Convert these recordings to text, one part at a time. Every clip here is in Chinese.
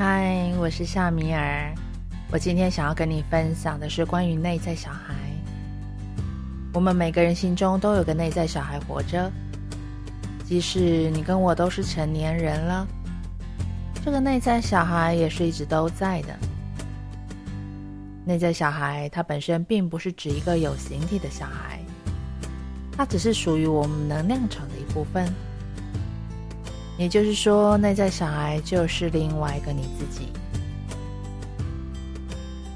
嗨，我是夏米尔。我今天想要跟你分享的是关于内在小孩。我们每个人心中都有个内在小孩活着，即使你跟我都是成年人了，这个内在小孩也是一直都在的。内在小孩它本身并不是指一个有形体的小孩，它只是属于我们能量场的一部分。也就是说，内在小孩就是另外一个你自己。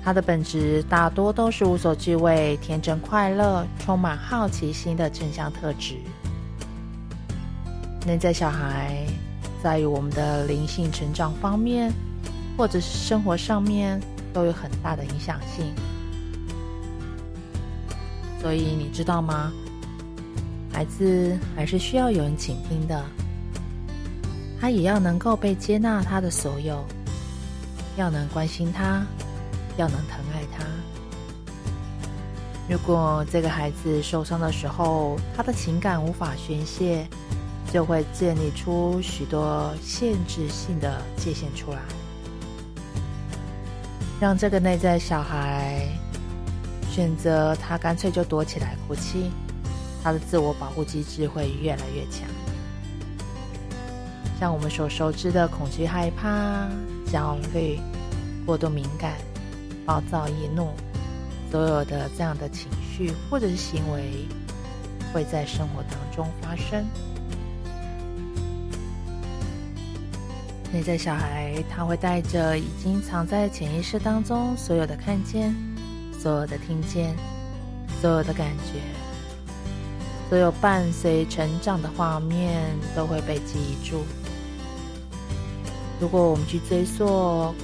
他的本质大多都是无所惧畏、天真快乐、充满好奇心的正向特质。内在小孩在于我们的灵性成长方面，或者是生活上面，都有很大的影响性。所以你知道吗？孩子还是需要有人倾听的。他也要能够被接纳，他的所有，要能关心他，要能疼爱他。如果这个孩子受伤的时候，他的情感无法宣泄，就会建立出许多限制性的界限出来，让这个内在小孩选择他干脆就躲起来哭泣，他的自我保护机制会越来越强。像我们所熟知的恐惧、害怕、焦虑、过度敏感、暴躁易怒，所有的这样的情绪或者是行为，会在生活当中发生。内在小孩他会带着已经藏在潜意识当中所有的看见、所有的听见、所有的感觉，所有伴随成长的画面都会被记忆住。如果我们去追溯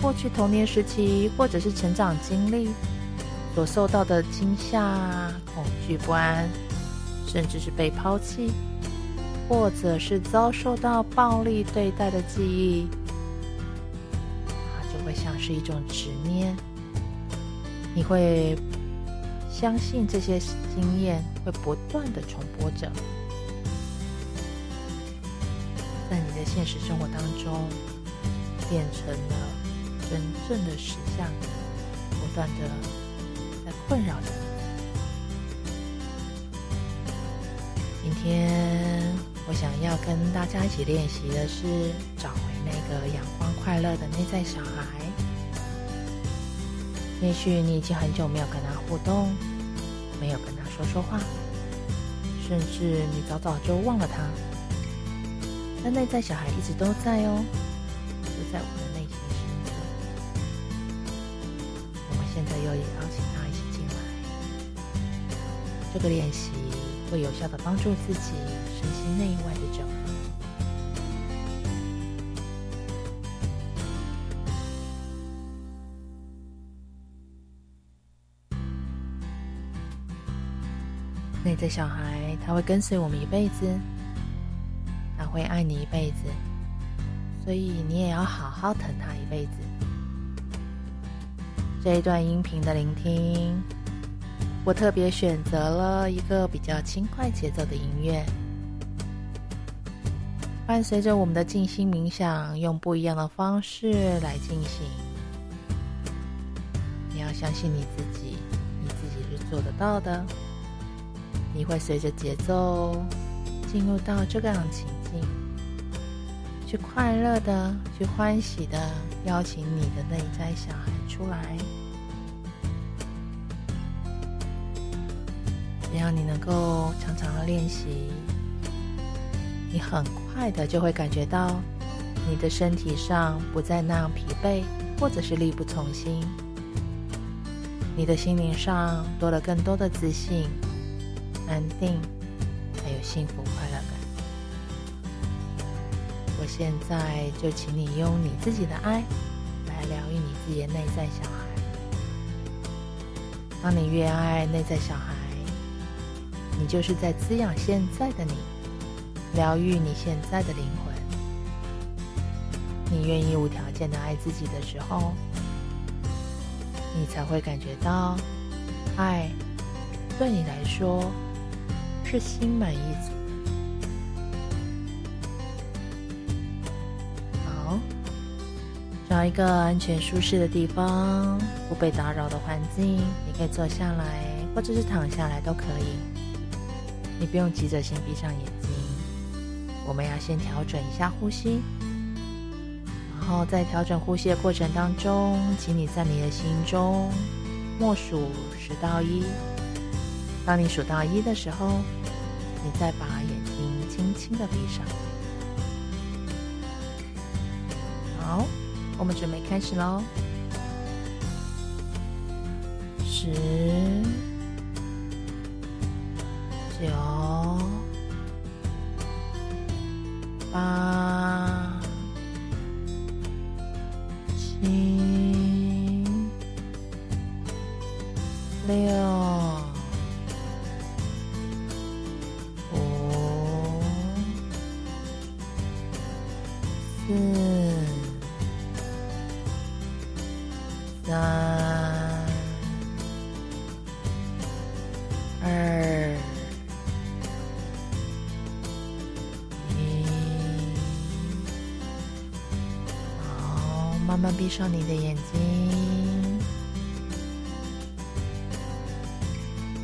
过去童年时期，或者是成长经历所受到的惊吓、恐惧、不安，甚至是被抛弃，或者是遭受到暴力对待的记忆，它就会像是一种执念。你会相信这些经验会不断的重播着。在现实生活当中，变成了真正的实相，不断的在困扰着你。今天我想要跟大家一起练习的是找回那个阳光快乐的内在小孩。也许你已经很久没有跟他互动，没有跟他说说话，甚至你早早就忘了他。但内在小孩一直都在哦，就在我们的内心深处。我们现在又也邀请他一起进来。这个练习会有效的帮助自己身心内外的整合。内在小孩他会跟随我们一辈子。会爱你一辈子，所以你也要好好疼他一辈子。这一段音频的聆听，我特别选择了一个比较轻快节奏的音乐，伴随着我们的静心冥想，用不一样的方式来进行。你要相信你自己，你自己是做得到的。你会随着节奏进入到这个样情。去快乐的，去欢喜的邀请你的内在小孩出来。只要你能够常常的练习，你很快的就会感觉到你的身体上不再那样疲惫，或者是力不从心。你的心灵上多了更多的自信、安定，还有幸福快乐感。我现在就请你用你自己的爱来疗愈你自己的内在小孩。当你越爱内在小孩，你就是在滋养现在的你，疗愈你现在的灵魂。你愿意无条件的爱自己的时候，你才会感觉到爱对你来说是心满意足。找一个安全舒适的地方，不被打扰的环境，你可以坐下来，或者是躺下来都可以。你不用急着先闭上眼睛，我们要先调整一下呼吸。然后在调整呼吸的过程当中，请你在你的心中默数十到一。当你数到一的时候，你再把眼睛轻轻的闭上。好，我们准备开始喽。十、九、八、七、六。四、闭上你的眼睛，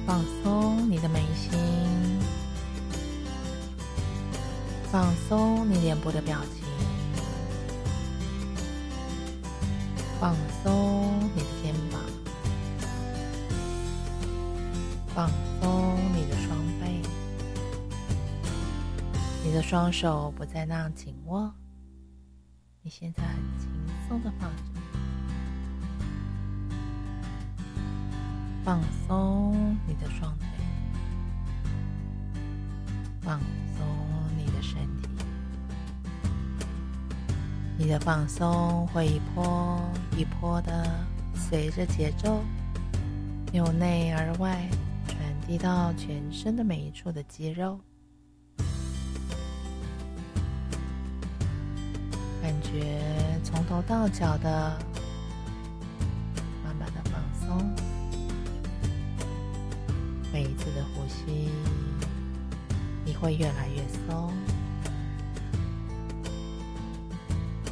放松你的眉心，放松你脸部的表情。放松你的肩膀，放松你的双背，你的双手不再那样紧握，你现在很轻松的放着，放松你的双腿，放松你的身体。你的放松会一波一波的随着节奏由内而外传递到全身的每一处的肌肉，感觉从头到脚的慢慢的放松，每一次的呼吸你会越来越松。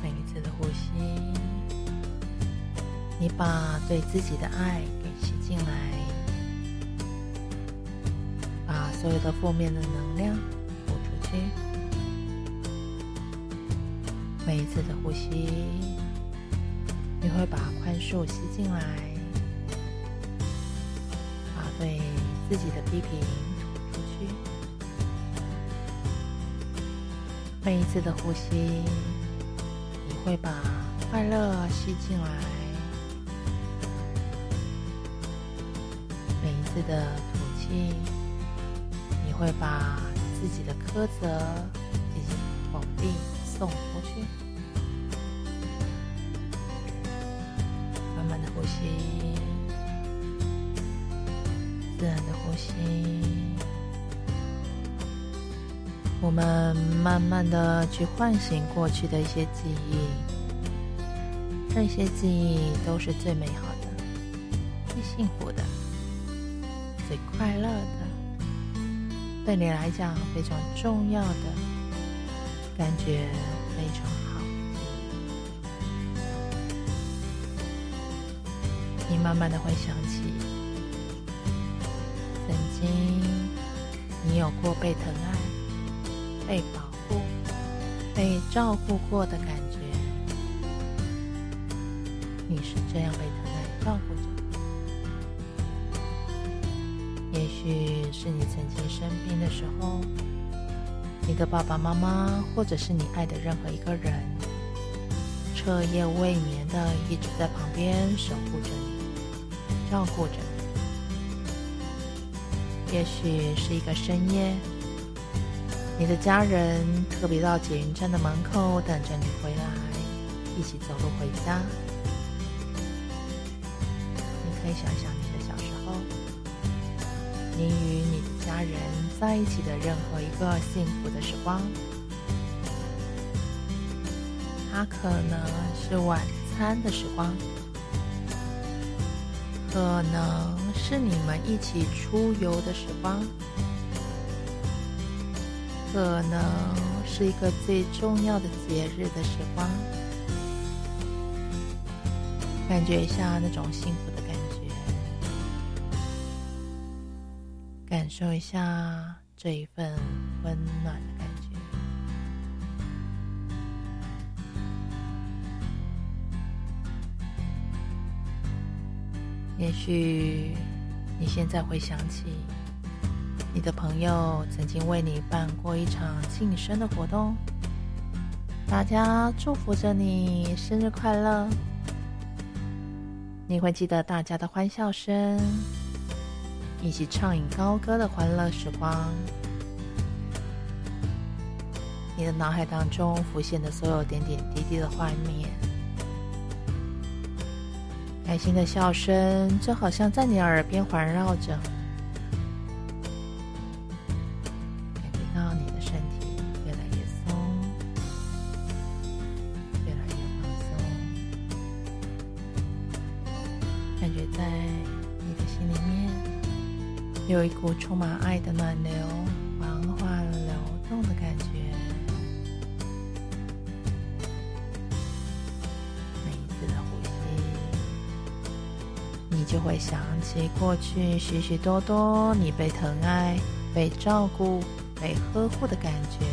每一次的呼吸，你把对自己的爱给吸进来，把所有的负面的能量吐出去。每一次的呼吸，你会把宽恕吸进来，把对自己的批评吐出去。每一次的呼吸。你会把快乐吸进来，每一次的吐气，你会把自己的苛责以及否定送出去。慢慢的呼吸，自然的呼吸。我们慢慢的去唤醒过去的一些记忆，这些记忆都是最美好的、最幸福的、最快乐的，对你来讲非常重要的，感觉非常好。你慢慢的会想起，曾经你有过被疼爱。被保护、被照顾过的感觉，你是这样被疼爱、照顾着。也许是你曾经生病的时候，你的爸爸妈妈，或者是你爱的任何一个人，彻夜未眠的一直在旁边守护着你、照顾着你。也许是一个深夜。你的家人特别到捷运站的门口等着你回来，一起走路回家。你可以想想你的小时候，你与你的家人在一起的任何一个幸福的时光。它可能是晚餐的时光，可能是你们一起出游的时光。可能是一个最重要的节日的时光，感觉一下那种幸福感受一下这一份温暖的感觉。也许你现在会想起，你的朋友曾经为你办过一场庆生的活动，大家祝福着你生日快乐。你会记得大家的欢笑声，一起畅饮高歌的欢乐时光。你的脑海当中浮现的所有点点滴滴的画面，开心的笑声就好像在你耳边环绕着。一股充满爱的暖流，缓缓流动的感觉。每一次的呼吸，你就会想起过去许许多多你被疼爱、被照顾、被呵护的感觉。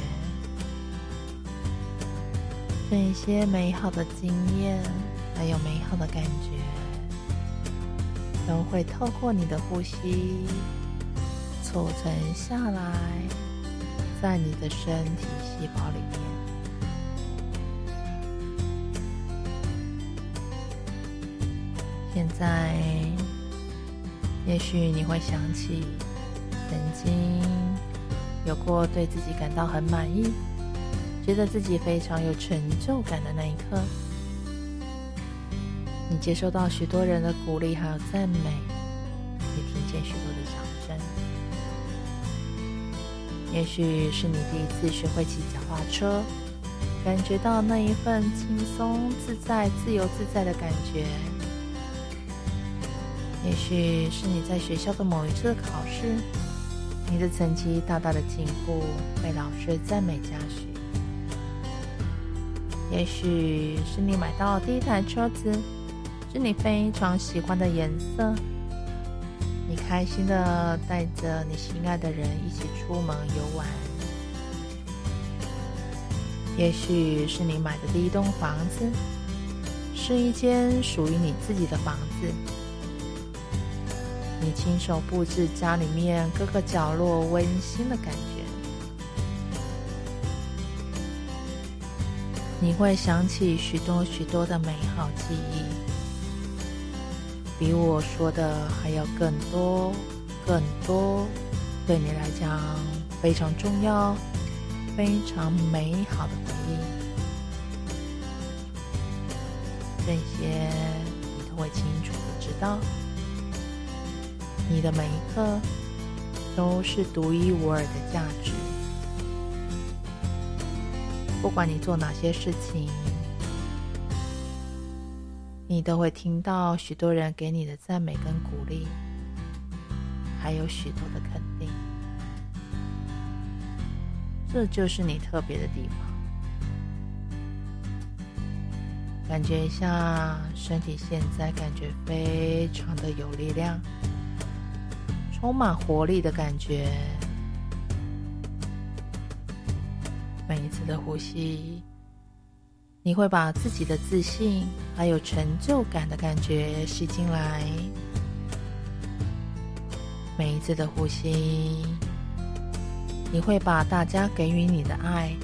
这些美好的经验，还有美好的感觉，都会透过你的呼吸。储存下来，在你的身体细胞里面。现在，也许你会想起曾经有过对自己感到很满意，觉得自己非常有成就感的那一刻。你接收到许多人的鼓励还有赞美，也听见许多的掌声。也许是你第一次学会骑脚踏车，感觉到那一份轻松自在、自由自在的感觉。也许是你在学校的某一次考试，你的成绩大大的进步，被老师赞美嘉许。也许是你买到第一台车子，是你非常喜欢的颜色。开心的带着你心爱的人一起出门游玩，也许是你买的第一栋房子，是一间属于你自己的房子。你亲手布置家里面各个角落温馨的感觉，你会想起许多许多的美好记忆。比我说的还要更多、更多，对你来讲非常重要、非常美好的回忆，这些你都会清楚的知道。你的每一刻都是独一无二的价值，不管你做哪些事情。你都会听到许多人给你的赞美跟鼓励，还有许多的肯定，这就是你特别的地方。感觉一下身体现在感觉非常的有力量，充满活力的感觉。每一次的呼吸。你会把自己的自信还有成就感的感觉吸进来，每一次的呼吸，你会把大家给予你的爱、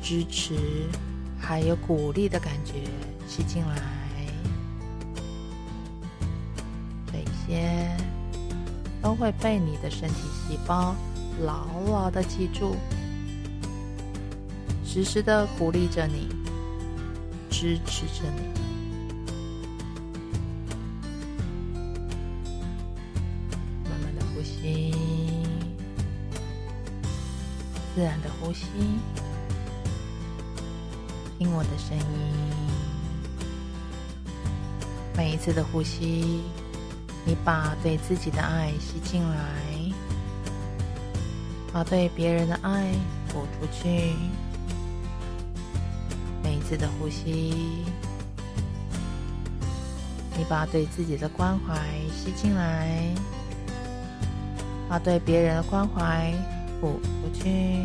支持还有鼓励的感觉吸进来，这些都会被你的身体细胞牢牢的记住，时时的鼓励着你。支持着你，慢慢的呼吸，自然的呼吸，听我的声音。每一次的呼吸，你把对自己的爱吸进来，把对别人的爱吐出去。次的呼吸，你把对自己的关怀吸进来，把对别人的关怀吐出去。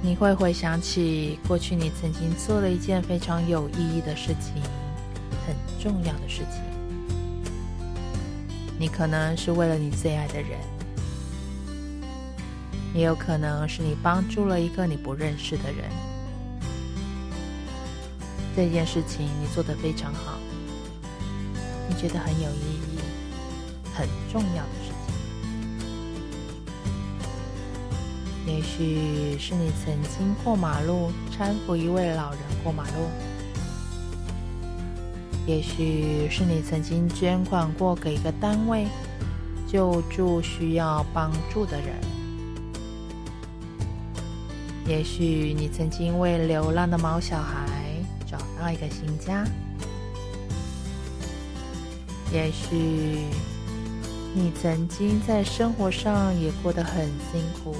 你会回想起过去你曾经做了一件非常有意义的事情，很重要的事情。你可能是为了你最爱的人，也有可能是你帮助了一个你不认识的人。这件事情你做得非常好，你觉得很有意义、很重要的事情。也许是你曾经过马路搀扶一位老人过马路，也许是你曾经捐款过给一个单位，救助需要帮助的人，也许你曾经为流浪的毛小孩。找到一个新家，也许你曾经在生活上也过得很辛苦，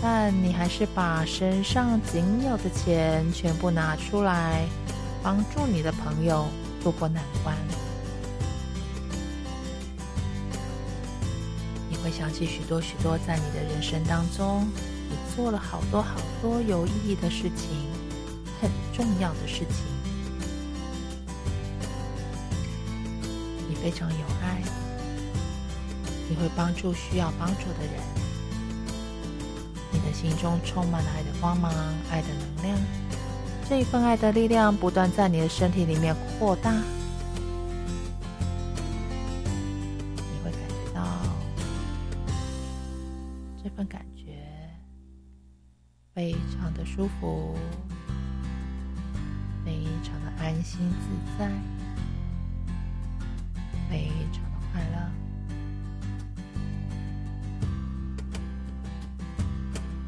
但你还是把身上仅有的钱全部拿出来，帮助你的朋友渡过难关。你会想起许多许多在你的人生当中，做了好多好多有意义的事情。很重要的事情，你非常有爱，你会帮助需要帮助的人，你的心中充满了爱的光芒、爱的能量，这一份爱的力量不断在你的身体里面扩大，舒服。非常的安心自在，非常的快乐。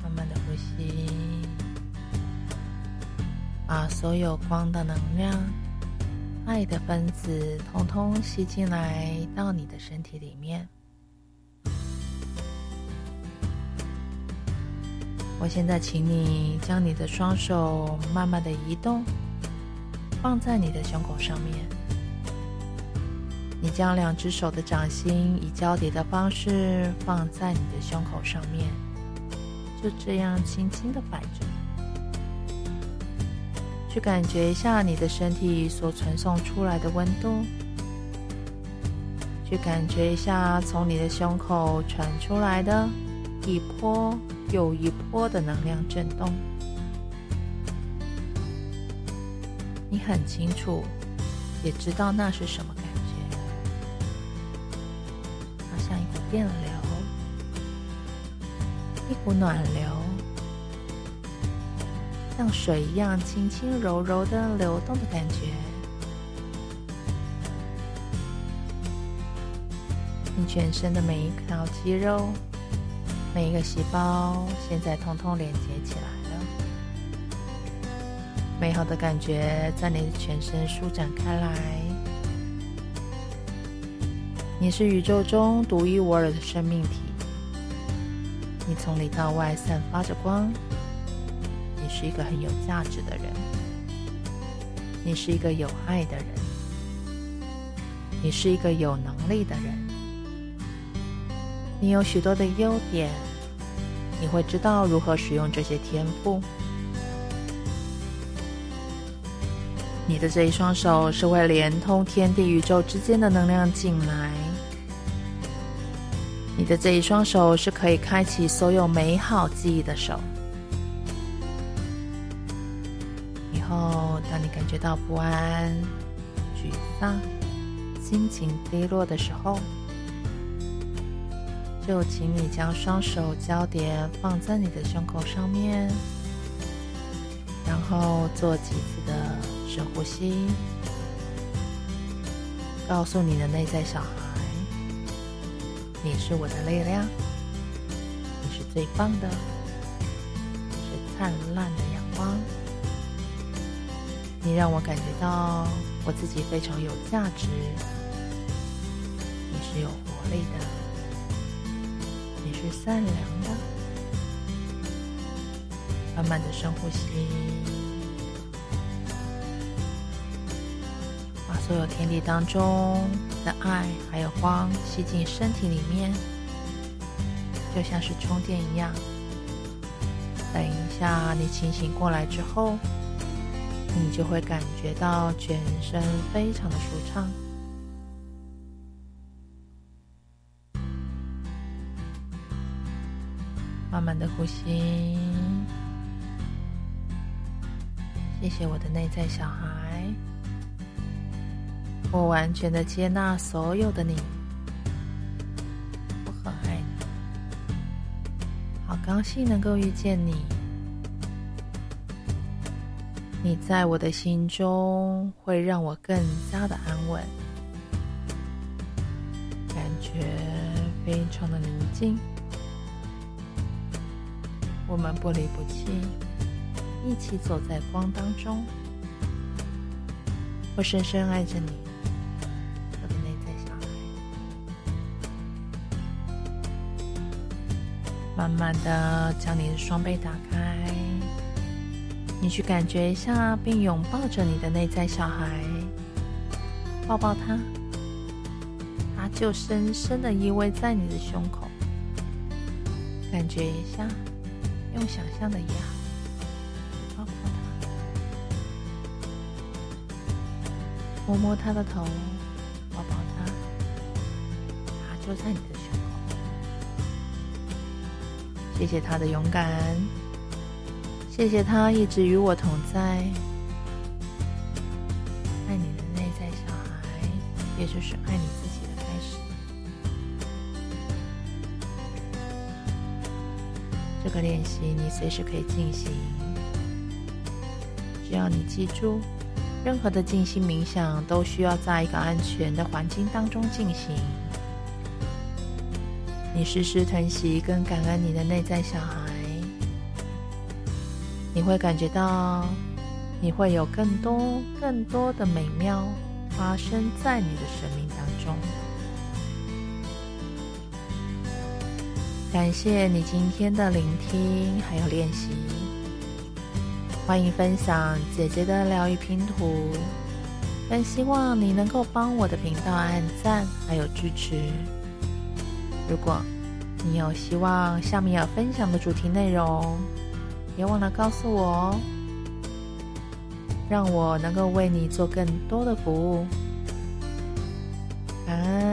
慢慢的呼吸，把所有光的能量、爱的分子通通吸进来到你的身体里面。我现在请你将你的双手慢慢的移动。放在你的胸口上面，你将两只手的掌心以交叠的方式放在你的胸口上面，就这样轻轻的摆着，去感觉一下你的身体所传送出来的温度，去感觉一下从你的胸口传出来的一波又一波的能量震动。你很清楚，也知道那是什么感觉，好像一股电流，一股暖流，像水一样轻轻柔柔的流动的感觉。你全身的每一条肌肉，每一个细胞，现在通通连接起来了。美好的感觉在你的全身舒展开来。你是宇宙中独一无二的生命体，你从里到外散发着光。你是一个很有价值的人，你是一个有爱的人，你是一个有能力的人。你有许多的优点，你会知道如何使用这些天赋。你的这一双手是会连通天地宇宙之间的能量进来。你的这一双手是可以开启所有美好记忆的手。以后，当你感觉到不安、沮丧、心情低落的时候，就请你将双手交叠放在你的胸口上面，然后做几次的。深呼吸，告诉你的内在小孩：“你是我的力量，你是最棒的，你是灿烂的阳光。你让我感觉到我自己非常有价值。你是有活力的，是善良的。”慢慢的深呼吸。把所有天地当中的爱还有光吸进身体里面，就像是充电一样。等一下，你清醒过来之后，你就会感觉到全身非常的舒畅。慢慢的呼吸，谢谢我的内在小孩，我完全的接纳所有的你，我很爱你，好高兴能够遇见你，你在我的心中会让我更加的安稳，感觉非常的宁静。我们不离不弃，一起走在光当中。我深深爱着你，我的内在小孩。慢慢的将你的双臂打开，你去感觉一下，并拥抱着你的内在小孩，抱抱他，他就深深的依偎在你的胸口，感觉一下。用想象的也好，抱抱他，摸摸他的头，抱抱他，他就在你的胸口。谢谢他的勇敢，谢谢他一直与我同在。爱你的内在小孩，也就是爱你练习你随时可以进行，只要你记住，任何的静心冥想都需要在一个安全的环境当中进行。你时时疼惜跟感恩你的内在小孩，你会感觉到，你会有更多更多的美妙发生在你的生命当中。感谢你今天的聆听，还有练习。欢迎分享姐姐的疗愈拼图，更希望你能够帮我的频道按赞，还有支持。如果你有希望夏米尔分享的主题内容，别忘了告诉我哦，让我能够为你做更多的服务。感恩。